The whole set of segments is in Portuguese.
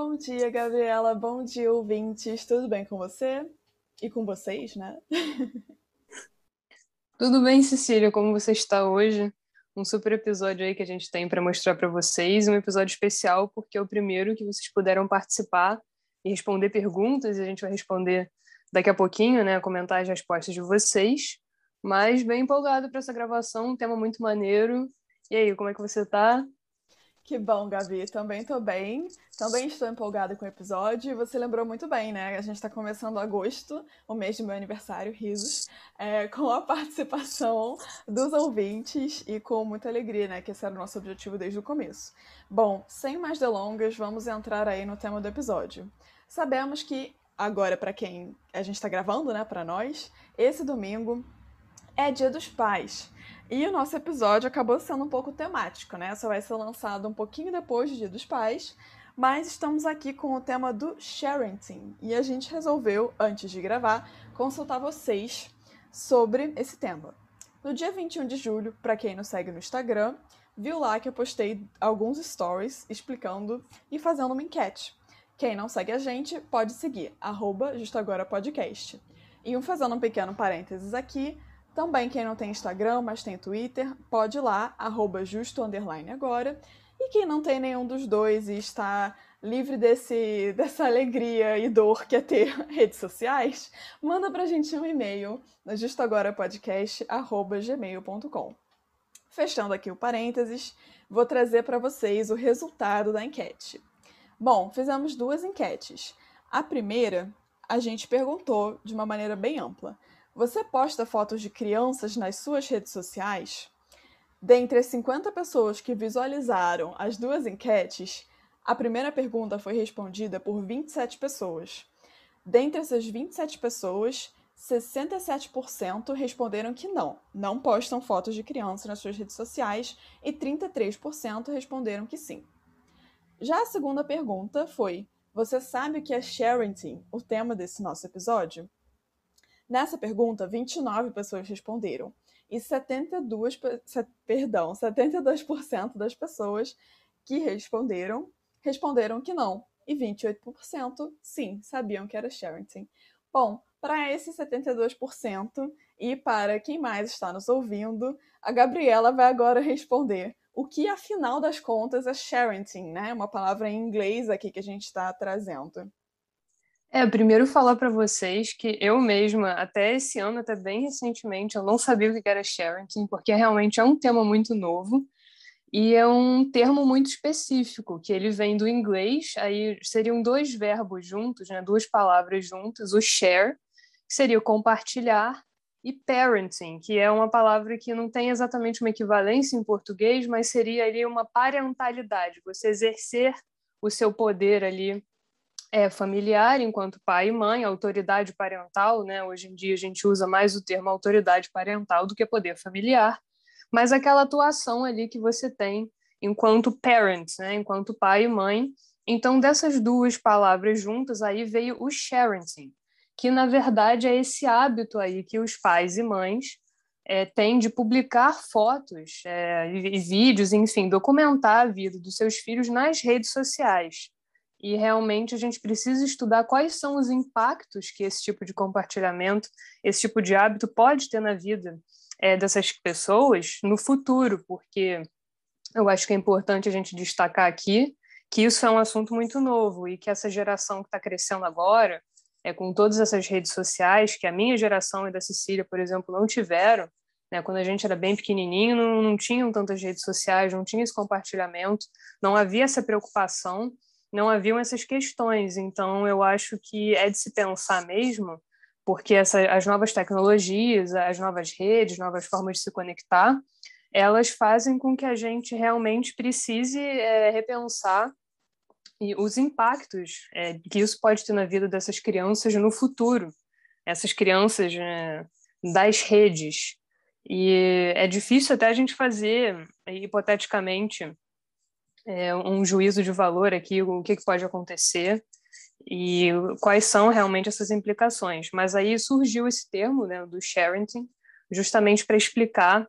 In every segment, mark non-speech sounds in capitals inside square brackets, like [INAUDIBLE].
Bom dia, Gabriela. Bom dia, ouvintes. Tudo bem com você? E com vocês, né? [LAUGHS] Tudo bem, Cecília? Como você está hoje? Um super episódio aí que a gente tem para mostrar para vocês, um episódio especial porque é o primeiro que vocês puderam participar e responder perguntas, e a gente vai responder daqui a pouquinho, né, comentar as respostas de vocês. Mas bem empolgado para essa gravação, um tema muito maneiro. E aí, como é que você está? Que bom, Gabi. Também estou bem. Também estou empolgada com o episódio. E você lembrou muito bem, né? A gente está começando agosto, o mês do meu aniversário, risos, é, com a [LAUGHS] participação dos ouvintes e com muita alegria, né? Que esse era o nosso objetivo desde o começo. Bom, sem mais delongas, vamos entrar aí no tema do episódio. Sabemos que agora, para quem a gente está gravando, né? Para nós, esse domingo é Dia dos Pais. E o nosso episódio acabou sendo um pouco temático, né? Só vai ser lançado um pouquinho depois do Dia dos Pais, mas estamos aqui com o tema do sharenting. E a gente resolveu, antes de gravar, consultar vocês sobre esse tema. No dia 21 de julho, para quem nos segue no Instagram, viu lá que eu postei alguns stories explicando e fazendo uma enquete. Quem não segue a gente pode seguir, arroba. E um fazendo um pequeno parênteses aqui, também quem não tem Instagram, mas tem Twitter, pode ir lá, arroba justo agora. E quem não tem nenhum dos dois e está livre desse, [LAUGHS] dessa alegria e dor que é ter [LAUGHS] redes sociais, manda pra gente um e-mail no justoagorapodcast.gmail.com. Fechando aqui o parênteses, vou trazer para vocês o resultado da enquete. Bom, fizemos duas enquetes. A primeira, a gente perguntou de uma maneira bem ampla você posta fotos de crianças nas suas redes sociais? Dentre as 50 pessoas que visualizaram as duas enquetes, a primeira pergunta foi respondida por 27 pessoas. Dentre essas 27 pessoas, 67% responderam que não, não postam fotos de crianças nas suas redes sociais e 33% responderam que sim. Já a segunda pergunta foi: Você sabe o que é sharing, o tema desse nosso episódio? Nessa pergunta, 29 pessoas responderam e 72, perdão, 72% das pessoas que responderam responderam que não e 28% sim, sabiam que era sharing. Bom, para esses 72% e para quem mais está nos ouvindo, a Gabriela vai agora responder o que afinal das contas é sharing, né? Uma palavra em inglês aqui que a gente está trazendo. É, primeiro falar para vocês que eu mesma, até esse ano, até bem recentemente, eu não sabia o que era sharing, porque realmente é um tema muito novo e é um termo muito específico, que ele vem do inglês, aí seriam dois verbos juntos, né, duas palavras juntas, o share, que seria o compartilhar, e parenting, que é uma palavra que não tem exatamente uma equivalência em português, mas seria ali uma parentalidade, você exercer o seu poder ali é, familiar enquanto pai e mãe, autoridade parental, né? Hoje em dia a gente usa mais o termo autoridade parental do que poder familiar, mas aquela atuação ali que você tem enquanto parents, né? Enquanto pai e mãe. Então, dessas duas palavras juntas, aí veio o sharing, que na verdade é esse hábito aí que os pais e mães é, têm de publicar fotos é, e vídeos, enfim, documentar a vida dos seus filhos nas redes sociais e realmente a gente precisa estudar quais são os impactos que esse tipo de compartilhamento, esse tipo de hábito pode ter na vida é, dessas pessoas no futuro, porque eu acho que é importante a gente destacar aqui que isso é um assunto muito novo e que essa geração que está crescendo agora, é, com todas essas redes sociais, que a minha geração e da Cecília, por exemplo, não tiveram, né, quando a gente era bem pequenininho, não, não tinham tantas redes sociais, não tinha esse compartilhamento, não havia essa preocupação não haviam essas questões. Então, eu acho que é de se pensar mesmo, porque essa, as novas tecnologias, as novas redes, novas formas de se conectar, elas fazem com que a gente realmente precise é, repensar os impactos é, que isso pode ter na vida dessas crianças no futuro, essas crianças né, das redes. E é difícil até a gente fazer, hipoteticamente, é, um juízo de valor aqui, o que, que pode acontecer e quais são realmente essas implicações. Mas aí surgiu esse termo né, do sharing, justamente para explicar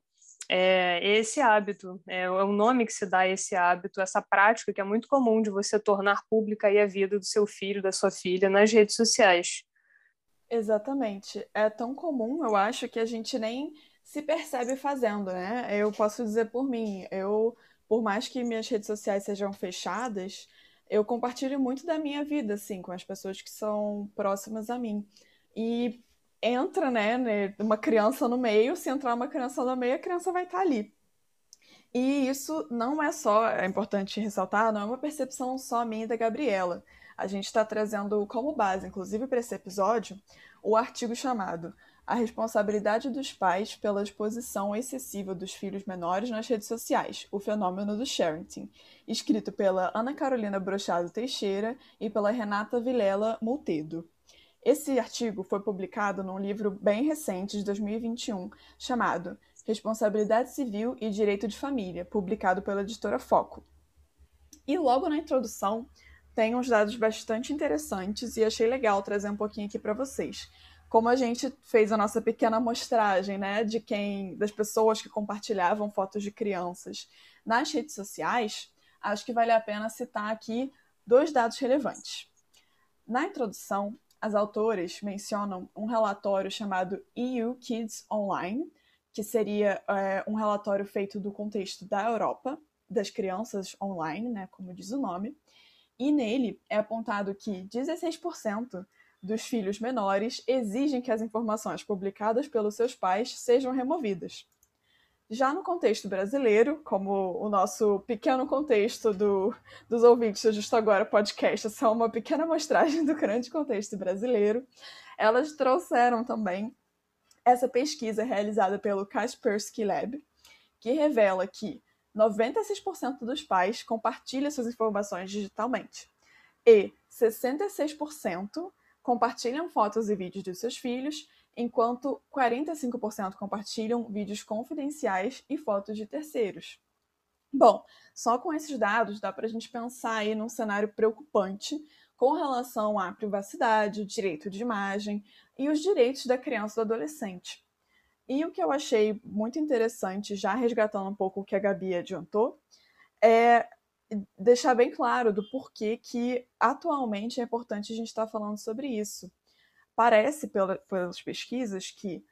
é esse hábito, é, é o nome que se dá a esse hábito, essa prática que é muito comum de você tornar pública a vida do seu filho, da sua filha nas redes sociais. Exatamente. É tão comum, eu acho, que a gente nem se percebe fazendo, né? Eu posso dizer por mim, eu, por mais que minhas redes sociais sejam fechadas, eu compartilho muito da minha vida, assim, com as pessoas que são próximas a mim. E entra, né, né, uma criança no meio, se entrar uma criança no meio, a criança vai estar ali. E isso não é só, é importante ressaltar, não é uma percepção só minha e da Gabriela. A gente está trazendo como base, inclusive para esse episódio, o artigo chamado A Responsabilidade dos Pais pela Exposição Excessiva dos Filhos Menores nas Redes Sociais, o Fenômeno do Sharing, escrito pela Ana Carolina Brochado Teixeira e pela Renata Vilela Multedo. Esse artigo foi publicado num livro bem recente, de 2021, chamado Responsabilidade Civil e Direito de Família, publicado pela editora Foco. E logo na introdução tem uns dados bastante interessantes e achei legal trazer um pouquinho aqui para vocês. Como a gente fez a nossa pequena amostragem, né, de quem, das pessoas que compartilhavam fotos de crianças nas redes sociais, acho que vale a pena citar aqui dois dados relevantes. Na introdução, as autoras mencionam um relatório chamado EU Kids Online, que seria é, um relatório feito do contexto da Europa, das crianças online, né, como diz o nome, e nele é apontado que 16% dos filhos menores exigem que as informações publicadas pelos seus pais sejam removidas. Já no contexto brasileiro, como o nosso pequeno contexto do, dos ouvintes do Justo Agora podcast é só uma pequena amostragem do grande contexto brasileiro, elas trouxeram também essa pesquisa realizada pelo Kaspersky Lab, que revela que 96% dos pais compartilham suas informações digitalmente e 66% compartilham fotos e vídeos dos seus filhos enquanto 45% compartilham vídeos confidenciais e fotos de terceiros. Bom, só com esses dados dá para a gente pensar aí num cenário preocupante com relação à privacidade, direito de imagem e os direitos da criança e do adolescente. E o que eu achei muito interessante, já resgatando um pouco o que a Gabi adiantou, é deixar bem claro do porquê que atualmente é importante a gente estar falando sobre isso parece, pela, pelas pesquisas, que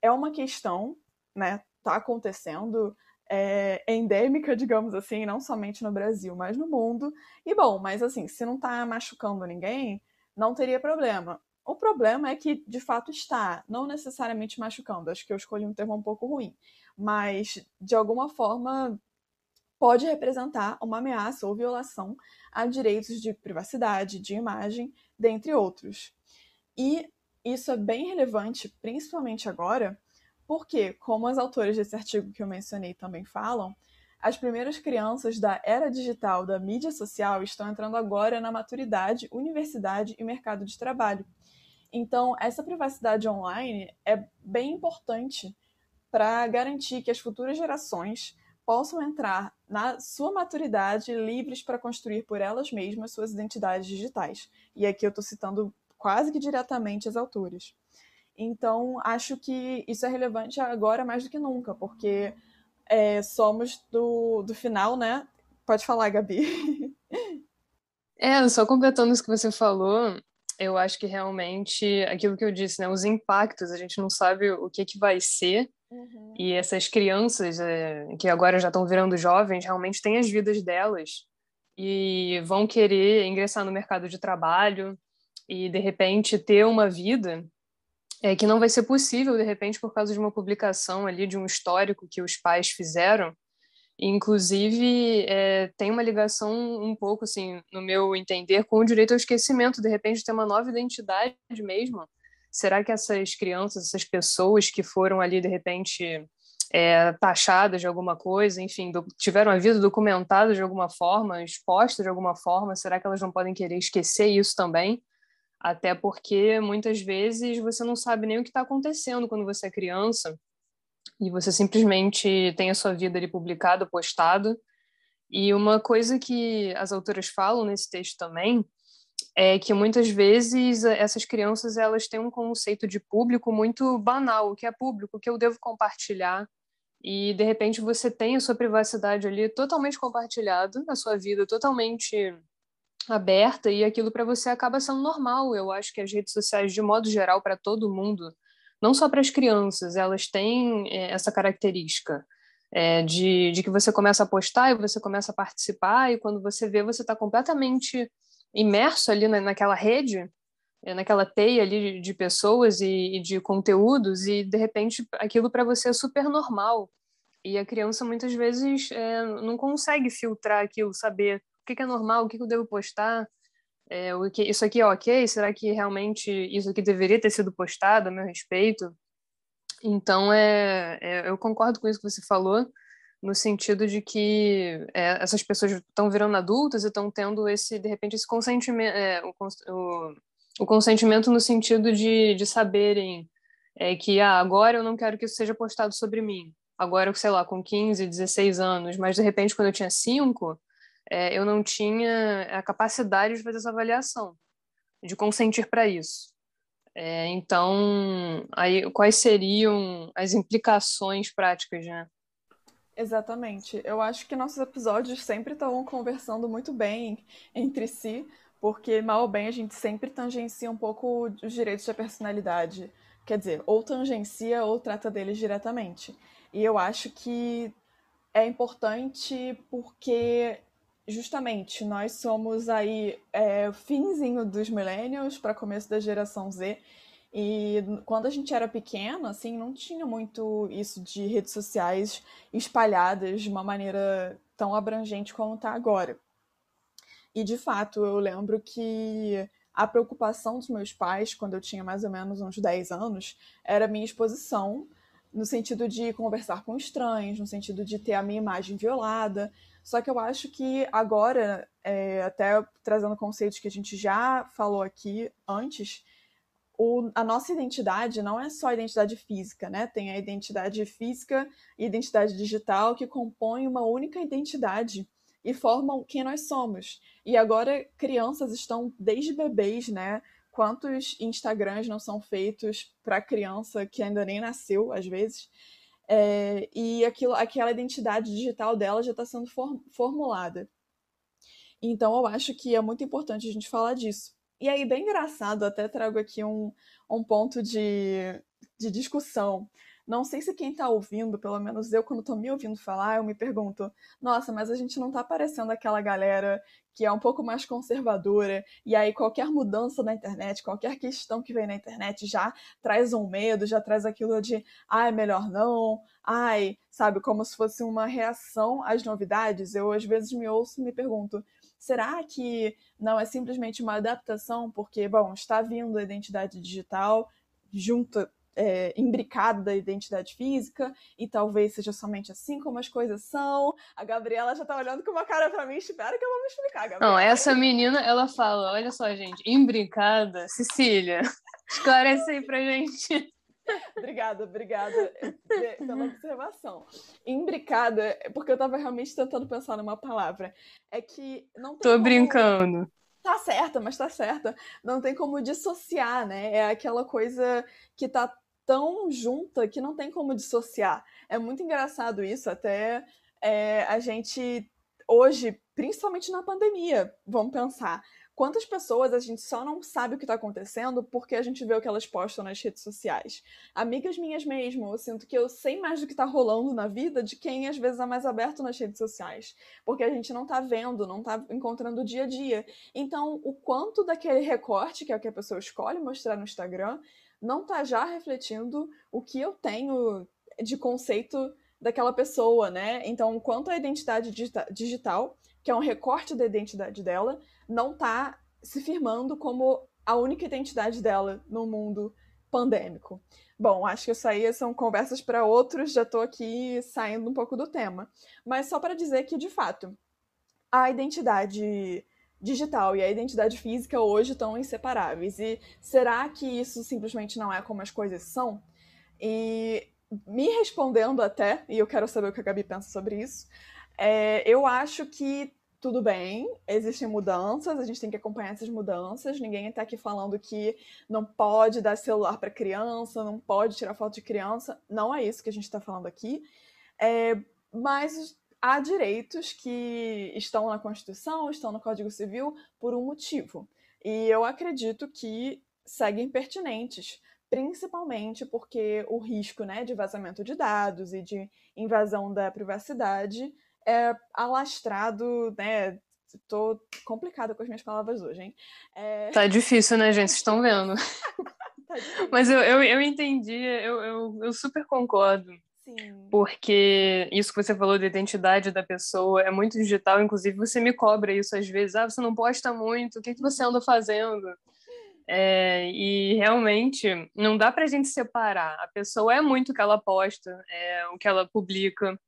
é uma questão, né, está acontecendo, é, endêmica, digamos assim, não somente no Brasil, mas no mundo. E bom, mas assim, se não está machucando ninguém, não teria problema. O problema é que, de fato, está, não necessariamente machucando, acho que eu escolhi um termo um pouco ruim, mas de alguma forma pode representar uma ameaça ou violação a direitos de privacidade, de imagem, dentre outros. E isso é bem relevante, principalmente agora, porque, como as autoras desse artigo que eu mencionei também falam, as primeiras crianças da era digital da mídia social estão entrando agora na maturidade, universidade e mercado de trabalho. Então, essa privacidade online é bem importante para garantir que as futuras gerações possam entrar na sua maturidade livres para construir por elas mesmas suas identidades digitais. E aqui eu estou citando quase que diretamente as alturas. Então, acho que isso é relevante agora mais do que nunca, porque é, somos do, do final, né? Pode falar, Gabi. [LAUGHS] É, só completando isso que você falou, eu acho que realmente aquilo que eu disse, né? Os impactos, a gente não sabe o que, que vai ser. Uhum. E essas crianças é, que agora já estão virando jovens, realmente têm as vidas delas e vão querer ingressar no mercado de trabalho, e de repente ter uma vida é, que não vai ser possível de repente por causa de uma publicação ali de um histórico que os pais fizeram inclusive é, tem uma ligação um pouco assim no meu entender com o direito ao esquecimento de repente ter uma nova identidade mesmo será que essas crianças essas pessoas que foram ali de repente é, taxadas de alguma coisa, enfim, do, tiveram a vida documentada de alguma forma, exposta de alguma forma, será que elas não podem querer esquecer isso também? Até porque muitas vezes você não sabe nem o que está acontecendo quando você é criança e você simplesmente tem a sua vida ali publicada, postada. E uma coisa que as autoras falam nesse texto também é que muitas vezes essas crianças elas têm um conceito de público muito banal, o que é público, o que eu devo compartilhar. e de repente você tem a sua privacidade ali totalmente compartilhada, a sua vida totalmente aberta e aquilo para você acaba sendo normal. Eu acho que as redes sociais, de modo geral, para todo mundo, não só para as crianças, elas têm é, essa característica é, de, de que você começa a postar e você começa a participar, e quando você vê, você está completamente imerso ali na, naquela rede, é, naquela teia ali de, de pessoas e, e, de conteúdos, e de repente aquilo para você é super normal. E a criança muitas vezes é, não consegue filtrar aquilo, saber o que, que é normal, o que, que eu devo postar, é, o que, isso aqui é ok? Será que realmente isso aqui deveria ter sido postado a meu respeito? Então, é, é eu concordo com isso que você falou, no sentido de que é, essas pessoas estão virando adultas e estão tendo esse, de repente, esse consentimento, é, o, o, o, consentimento no sentido de, de saberem é, que ah, agora eu não quero que isso seja postado sobre mim. Agora, sei lá, com 15, 16 anos, mas de repente, quando eu tinha 5, é, eu não tinha a capacidade de fazer essa avaliação, de consentir para isso. É, então, aí, quais seriam as implicações práticas, né? Exatamente. Eu acho que nossos episódios sempre estão conversando muito bem entre si, porque mal ou bem a gente sempre tangencia um pouco os direitos da personalidade. Quer dizer, ou tangencia ou trata deles diretamente. E eu acho que é importante porque justamente, nós somos aí é, finzinho dos millennials para começo da geração Z. E quando a gente era pequeno, assim, não tinha muito isso de redes sociais espalhadas de uma maneira tão abrangente como está agora. E de fato, eu lembro que a preocupação dos meus pais, quando eu tinha mais ou menos uns 10 anos, era a minha exposição, no sentido de conversar com estranhos, no sentido de ter a minha imagem violada. Só que eu acho que agora, é, até trazendo conceitos que a gente já falou aqui antes, o, a nossa identidade não é só a identidade física, né? Tem a identidade física e identidade digital que compõem uma única identidade e formam quem nós somos. E agora crianças estão desde bebês, né? Quantos Instagrams não são feitos para criança que ainda nem nasceu, às vezes? É, e aquilo, aquela identidade digital dela já está sendo for, formulada. Então eu acho que é muito importante a gente falar disso. E aí, bem engraçado, até trago aqui um, um ponto de, de discussão. Não sei se quem está ouvindo, pelo menos eu, quando estou me ouvindo falar, eu me pergunto: nossa, mas a gente não está parecendo aquela galera que é um pouco mais conservadora, e aí qualquer mudança na internet, qualquer questão que vem na internet já traz um medo, já traz aquilo de, ai, melhor não, ai, sabe, como se fosse uma reação às novidades. Eu às vezes me ouço e me pergunto: será que não é simplesmente uma adaptação? Porque, bom, está vindo a identidade digital junto é, imbricado da identidade física, e talvez seja somente assim como as coisas são. A Gabriela já tá olhando com uma cara para mim, espera que eu vou me explicar, Gabriela. Não, essa menina, ela fala, olha só, gente, imbricada, Cecília, [LAUGHS] esclarece aí pra gente. obrigada, obrigada pela observação. Imbricada, porque eu tava realmente tentando pensar numa palavra. É que não tem Tô como... brincando. Tá certa, mas tá certa. Não tem como dissociar, né? É aquela coisa que tá tão junta que não tem como dissociar. É muito engraçado isso, até é, a gente hoje, principalmente na pandemia, vamos pensar. Quantas pessoas a gente só não sabe o que está acontecendo porque a gente vê o que elas postam nas redes sociais? Amigas minhas mesmo, eu sinto que eu sei mais do que está rolando na vida de quem às vezes é mais aberto nas redes sociais. Porque a gente não está vendo, não está encontrando o dia a dia. Então, o quanto daquele recorte, que é o que a pessoa escolhe mostrar no Instagram, não está já refletindo o que eu tenho de conceito daquela pessoa, né? Então, quanto à identidade digital, que é um recorte da identidade dela, não está se firmando como a única identidade dela no mundo pandêmico. Bom, acho que isso aí são conversas para outros, já estou aqui saindo um pouco do tema. Mas só para dizer que, de fato, a identidade digital e a identidade física hoje estão inseparáveis. E será que isso simplesmente não é como as coisas são? E me respondendo até, e eu quero saber o que a Gabi pensa sobre isso, é, eu acho que tudo bem, existem mudanças, a gente tem que acompanhar essas mudanças. Ninguém está aqui falando que não pode dar celular para criança, não pode tirar foto de criança. Não é isso que a gente está falando aqui. É, mas há direitos que estão na Constituição, estão no Código Civil por um motivo. E eu acredito que seguem pertinentes, principalmente porque o risco né, de vazamento de dados e de invasão da privacidade é alastrado, né? Tô complicada com as minhas palavras hoje, hein? É... Tá difícil, né, gente? Vocês estão vendo. [LAUGHS] tá Mas eu, eu, eu entendi, eu, eu, eu super concordo. Sim. Porque isso que você falou da identidade da pessoa é muito digital, inclusive você me cobra isso às vezes. Ah, você não posta muito, o que, que você anda fazendo? É, e realmente não dá para a gente separar. A pessoa é muito o que ela posta, é, o que ela publica,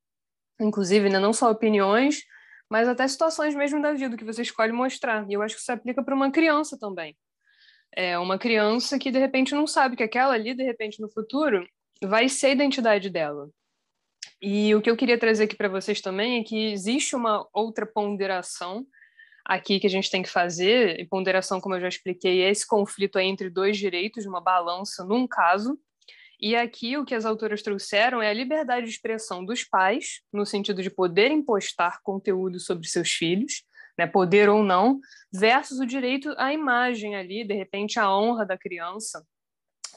inclusive né, não só opiniões, mas até situações mesmo da vida que você escolhe mostrar. E eu acho que isso aplica para uma criança também. É uma criança que de repente não sabe que aquela ali, de repente no futuro, vai ser a identidade dela. E o que eu queria trazer aqui para vocês também é que existe uma outra ponderação aqui que a gente tem que fazer, e ponderação, como eu já expliquei, é esse conflito entre dois direitos, uma balança num caso, e aqui o que as autoras trouxeram é a liberdade de expressão dos pais, no sentido de poderem postar conteúdo sobre seus filhos, né, poder ou não, versus o direito à imagem ali, de repente a honra da criança,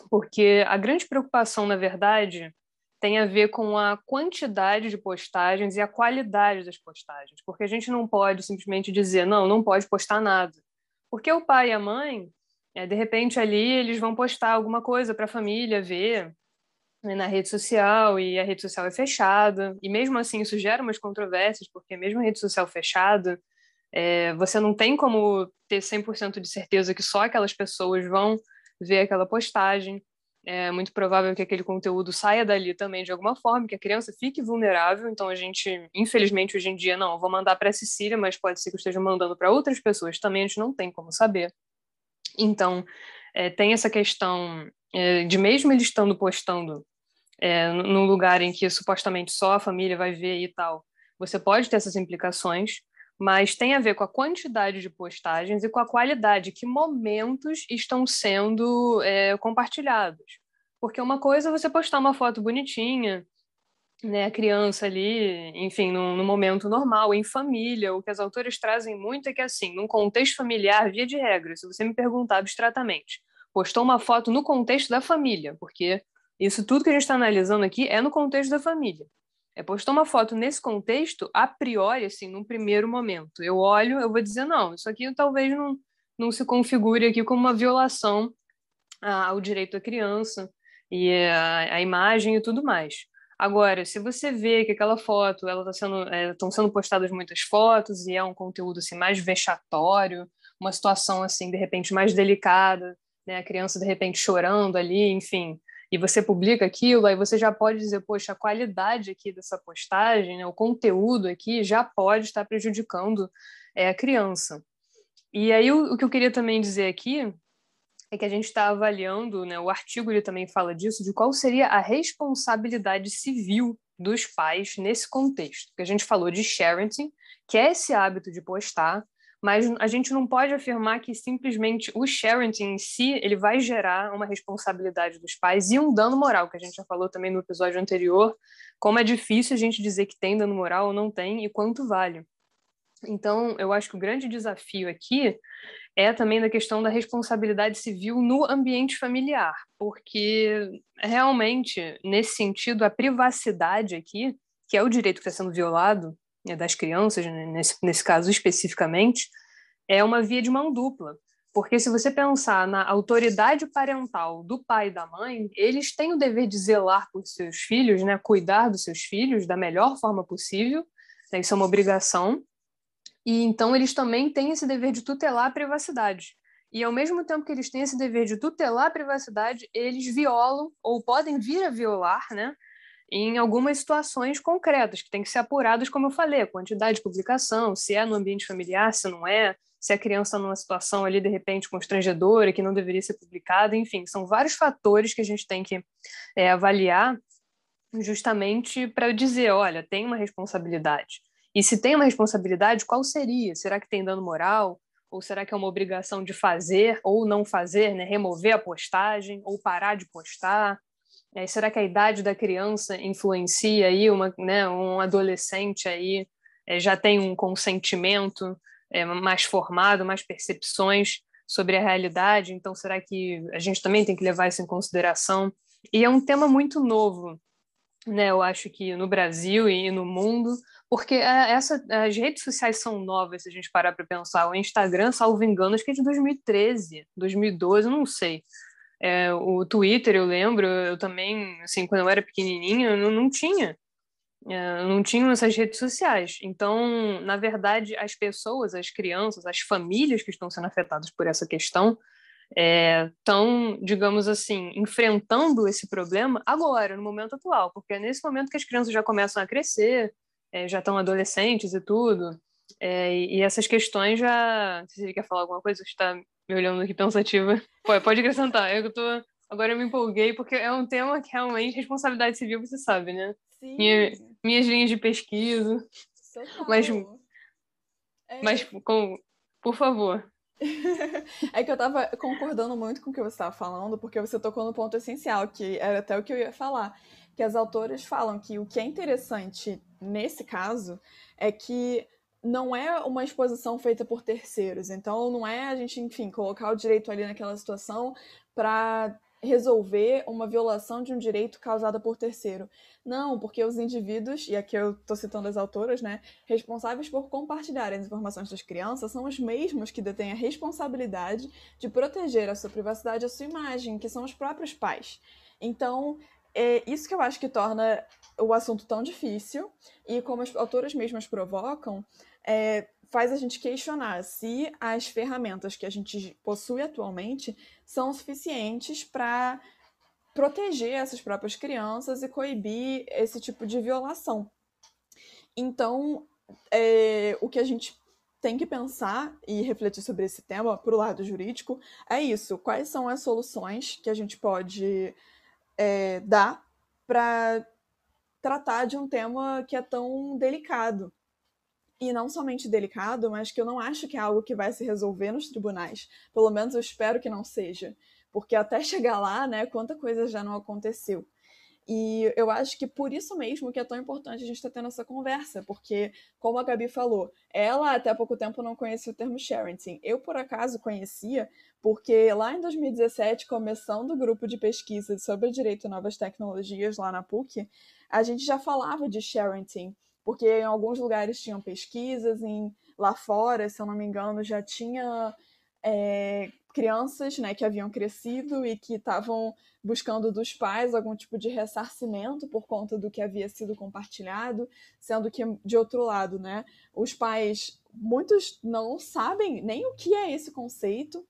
porque a grande preocupação, na verdade, tem a ver com a quantidade de postagens e a qualidade das postagens, porque a gente não pode simplesmente dizer, não, não pode postar nada. Porque o pai e a mãe, é, de repente ali, eles vão postar alguma coisa para a família ver né, na rede social, e a rede social é fechada, e mesmo assim isso gera umas controvérsias, porque mesmo a rede social fechada, é, você não tem como ter 100% de certeza que só aquelas pessoas vão ver aquela postagem. É muito provável que aquele conteúdo saia dali também de alguma forma, que a criança fique vulnerável. Então, a gente, infelizmente, hoje em dia, não, vou mandar para a Cecília, mas pode ser que eu esteja mandando para outras pessoas também, a gente não tem como saber. Então, é, tem essa questão é, de, mesmo ele estando postando é, num lugar em que supostamente só a família vai ver e tal, você pode ter essas implicações, mas tem a ver com a quantidade de postagens e com a qualidade, que momentos estão sendo é, compartilhados. Porque uma coisa é você postar uma foto bonitinha, né, a criança ali, enfim, no, momento normal, em família, o que as autoras trazem muito é que, assim, num contexto familiar, via de regra, se você me perguntar abstratamente, postou uma foto no contexto da família, porque isso tudo que a gente está analisando aqui é no contexto da família é, postou uma foto nesse contexto, a priori, assim, num primeiro momento, eu olho, eu vou dizer, não, isso aqui talvez não, não se configure aqui como uma violação ao direito da criança e a, a imagem e tudo mais. Agora, se você vê que aquela foto, ela tá sendo, estão é, sendo postadas muitas fotos e é um conteúdo assim mais vexatório, uma situação assim de repente mais delicada, né, a criança de repente chorando ali, enfim, e você publica aquilo, aí você já pode dizer, poxa, a qualidade aqui dessa postagem, né, o conteúdo aqui já pode estar prejudicando é, a criança. E aí o, o, que eu queria também dizer aqui é que a gente está avaliando, né, o artigo ele também fala disso, de qual seria a responsabilidade civil dos pais nesse contexto. Porque a gente falou de sharing, que é esse hábito de postar, mas a gente não pode afirmar que simplesmente o sharing em si ele vai gerar uma responsabilidade dos pais e um dano moral, que a gente já falou também no episódio anterior, como é difícil a gente dizer que tem dano moral ou não tem e quanto vale. Então, eu acho que o grande desafio aqui é também da questão da responsabilidade civil no ambiente familiar, porque realmente, nesse sentido, a privacidade aqui, que é o direito que está sendo violado, das crianças, né, nesse, nesse caso especificamente, é uma via de mão dupla. Porque se você pensar na autoridade parental do pai e da mãe, eles têm o dever de zelar por seus filhos, né, cuidar dos seus filhos da melhor forma possível, né, isso é uma obrigação. E então eles também têm esse dever de tutelar a privacidade. E ao mesmo tempo que eles têm esse dever de tutelar a privacidade, eles violam ou podem vir a violar, né, em algumas situações concretas, que têm que ser apuradas, como eu falei, a quantidade de publicação, se é no ambiente familiar, se não é, se a criança numa situação ali, de repente, constrangedora, que não deveria ser publicada, enfim, são vários fatores que a gente tem que é, avaliar justamente para dizer, olha, tem uma responsabilidade. E se tem uma responsabilidade, qual seria? Será que tem dano moral? Ou será que é uma obrigação de fazer ou não fazer, né? remover a postagem ou parar de postar? É, será que a idade da criança influencia aí uma, né, um adolescente aí é, já tem um consentimento é, mais formado, mais percepções sobre a realidade? Então, será que a gente também tem que levar isso em consideração? E é um tema muito novo, né? Eu acho que no Brasil e no mundo, porque essa, as redes sociais são novas, se a gente parar para pensar. O Instagram, salvo engano, acho que é de 2013, 2012, eu não sei. É, o Twitter, eu lembro, eu também, assim, quando eu era pequenininha, eu não, não tinha. É, não tinham essas redes sociais. Então, na verdade, as pessoas, as crianças, as famílias que estão sendo afetadas por essa questão estão, é, digamos assim, enfrentando esse problema agora, no momento atual, porque é nesse momento que as crianças já começam a crescer, é, já estão adolescentes e tudo, é, e essas questões já. Você quer falar alguma coisa? Está me olhando aqui pensativa. Pode, pode acrescentar. Eu tô. Agora eu me empolguei, porque é um tema que realmente responsabilidade civil, você sabe, né? Sim. Minha, minhas linhas de pesquisa. Total. Mas, É. mas com, por favor. [LAUGHS] é que eu tava concordando muito com o que você estava falando, porque você tocou no ponto essencial, que era até o que eu ia falar. Que as autoras falam que o que é interessante nesse caso é que não é uma exposição feita por terceiros. Então, não é a gente, enfim, colocar o direito ali naquela situação para resolver uma violação de um direito causada por terceiro. Não, porque os indivíduos, e aqui eu estou citando as autoras, né, responsáveis por compartilhar as informações das crianças são os mesmos que detêm a responsabilidade de proteger a sua privacidade e a sua imagem, que são os próprios pais. Então, é isso que eu acho que torna o assunto tão difícil, e como as autoras mesmas provocam, é, faz a gente questionar se as ferramentas que a gente possui atualmente são suficientes para proteger essas próprias crianças e coibir esse tipo de violação. Então, é, o que a gente tem que pensar e refletir sobre esse tema, para o lado jurídico, é isso: quais são as soluções que a gente pode é, dar para tratar de um tema que é tão delicado e não somente delicado, mas que eu não acho que é algo que vai se resolver nos tribunais. Pelo menos eu espero que não seja, porque até [LAUGHS] chegar lá, né, quanta coisa já não aconteceu. E eu acho que por isso mesmo que é tão importante a gente estar tá tendo essa conversa, porque, como a Gabi falou, ela até pouco tempo não conhecia o termo sharenting. Eu, por acaso, conhecia, porque lá em 2017, começando o grupo de pesquisa sobre direito a novas tecnologias lá na PUC, a gente já falava de sharenting porque em alguns lugares tinham pesquisas, em, lá fora, se eu não me engano, já tinha é, crianças né, que haviam crescido e que estavam buscando dos pais algum tipo de ressarcimento por conta do que havia sido compartilhado, sendo que, de outro lado, né, os pais, muitos não sabem nem o que é esse conceito.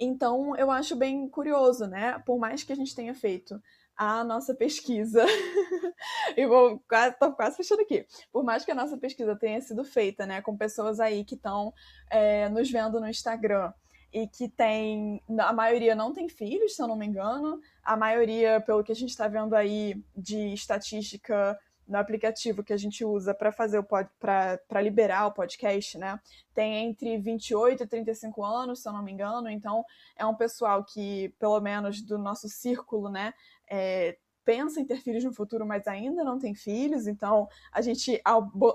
Então, eu acho bem curioso, né? Por mais que a gente tenha feito a nossa pesquisa. [LAUGHS] e vou quase, tô quase fechando aqui. Por mais que a nossa pesquisa tenha sido feita, né, com pessoas aí que estão é, nos vendo no Instagram e que tem. A maioria não tem filhos, se eu não me engano. A maioria, pelo que a gente está vendo aí de estatística no aplicativo que a gente usa para fazer o para liberar o podcast, né? Tem entre 28 e 35 anos, se eu não me engano, então é um pessoal que, pelo menos do nosso círculo, né, é, pensa em ter filhos no futuro, mas ainda não tem filhos, então a gente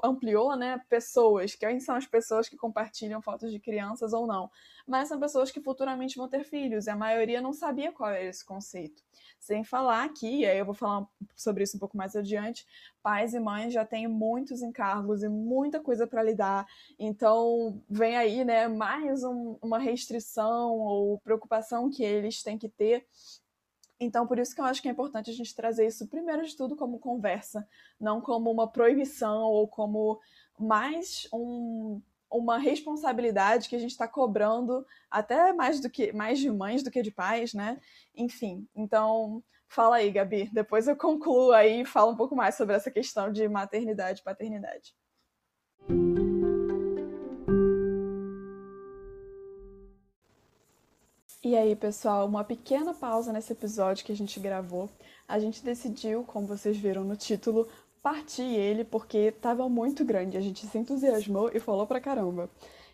ampliou, né, pessoas, quem são as pessoas que compartilham fotos de crianças ou não, mas são pessoas que futuramente vão ter filhos, e a maioria não sabia qual era esse conceito. Sem falar que, e aí eu vou falar sobre isso um pouco mais adiante, pais e mães já têm muitos encargos e muita coisa para lidar, então vem aí, né, mais um, uma restrição ou preocupação que eles têm que ter então, por isso que eu acho que é importante a gente trazer isso, primeiro de tudo, como conversa, não como uma proibição ou como mais um, uma responsabilidade que a gente está cobrando, até mais do que mais de mães do que de pais, né? Enfim, então fala aí, Gabi. Depois eu concluo aí e falo um pouco mais sobre essa questão de maternidade e paternidade. E aí, pessoal, uma pequena pausa nesse episódio que a gente gravou. A gente decidiu, como vocês viram no título, partir ele porque estava muito grande. A gente se entusiasmou e falou pra caramba.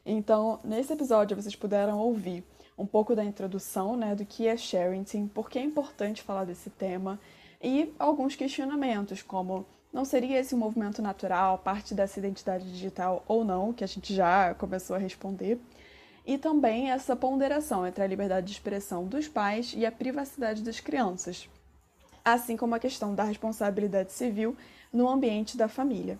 Então, nesse episódio, vocês puderam ouvir um pouco da introdução, né, do que é sharing, por que é importante falar desse tema e alguns questionamentos, como não seria esse um movimento natural, parte dessa identidade digital ou não, que a gente já começou a responder, e também essa ponderação entre a liberdade de expressão dos pais e a privacidade das crianças, assim como a questão da responsabilidade civil no ambiente da família.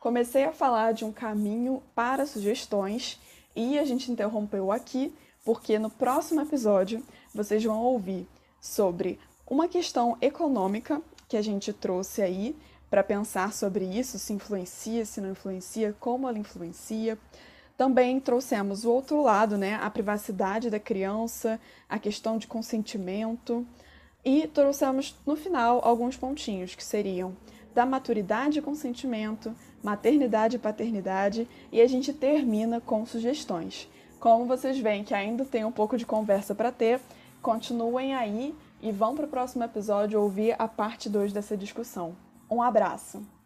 Comecei a falar de um caminho para sugestões e a gente interrompeu aqui porque no próximo episódio vocês vão ouvir sobre uma questão econômica que a gente trouxe aí para pensar sobre isso, se influencia, se não influencia, como ela influencia. Também trouxemos o outro lado, né, a privacidade da criança, a questão de consentimento e trouxemos no final alguns pontinhos que seriam da maturidade e consentimento, maternidade e paternidade e a gente termina com sugestões. Como vocês veem que ainda tem um pouco de conversa para ter, continuem aí e vão para o próximo episódio ouvir a parte 2 dessa discussão. Um abraço!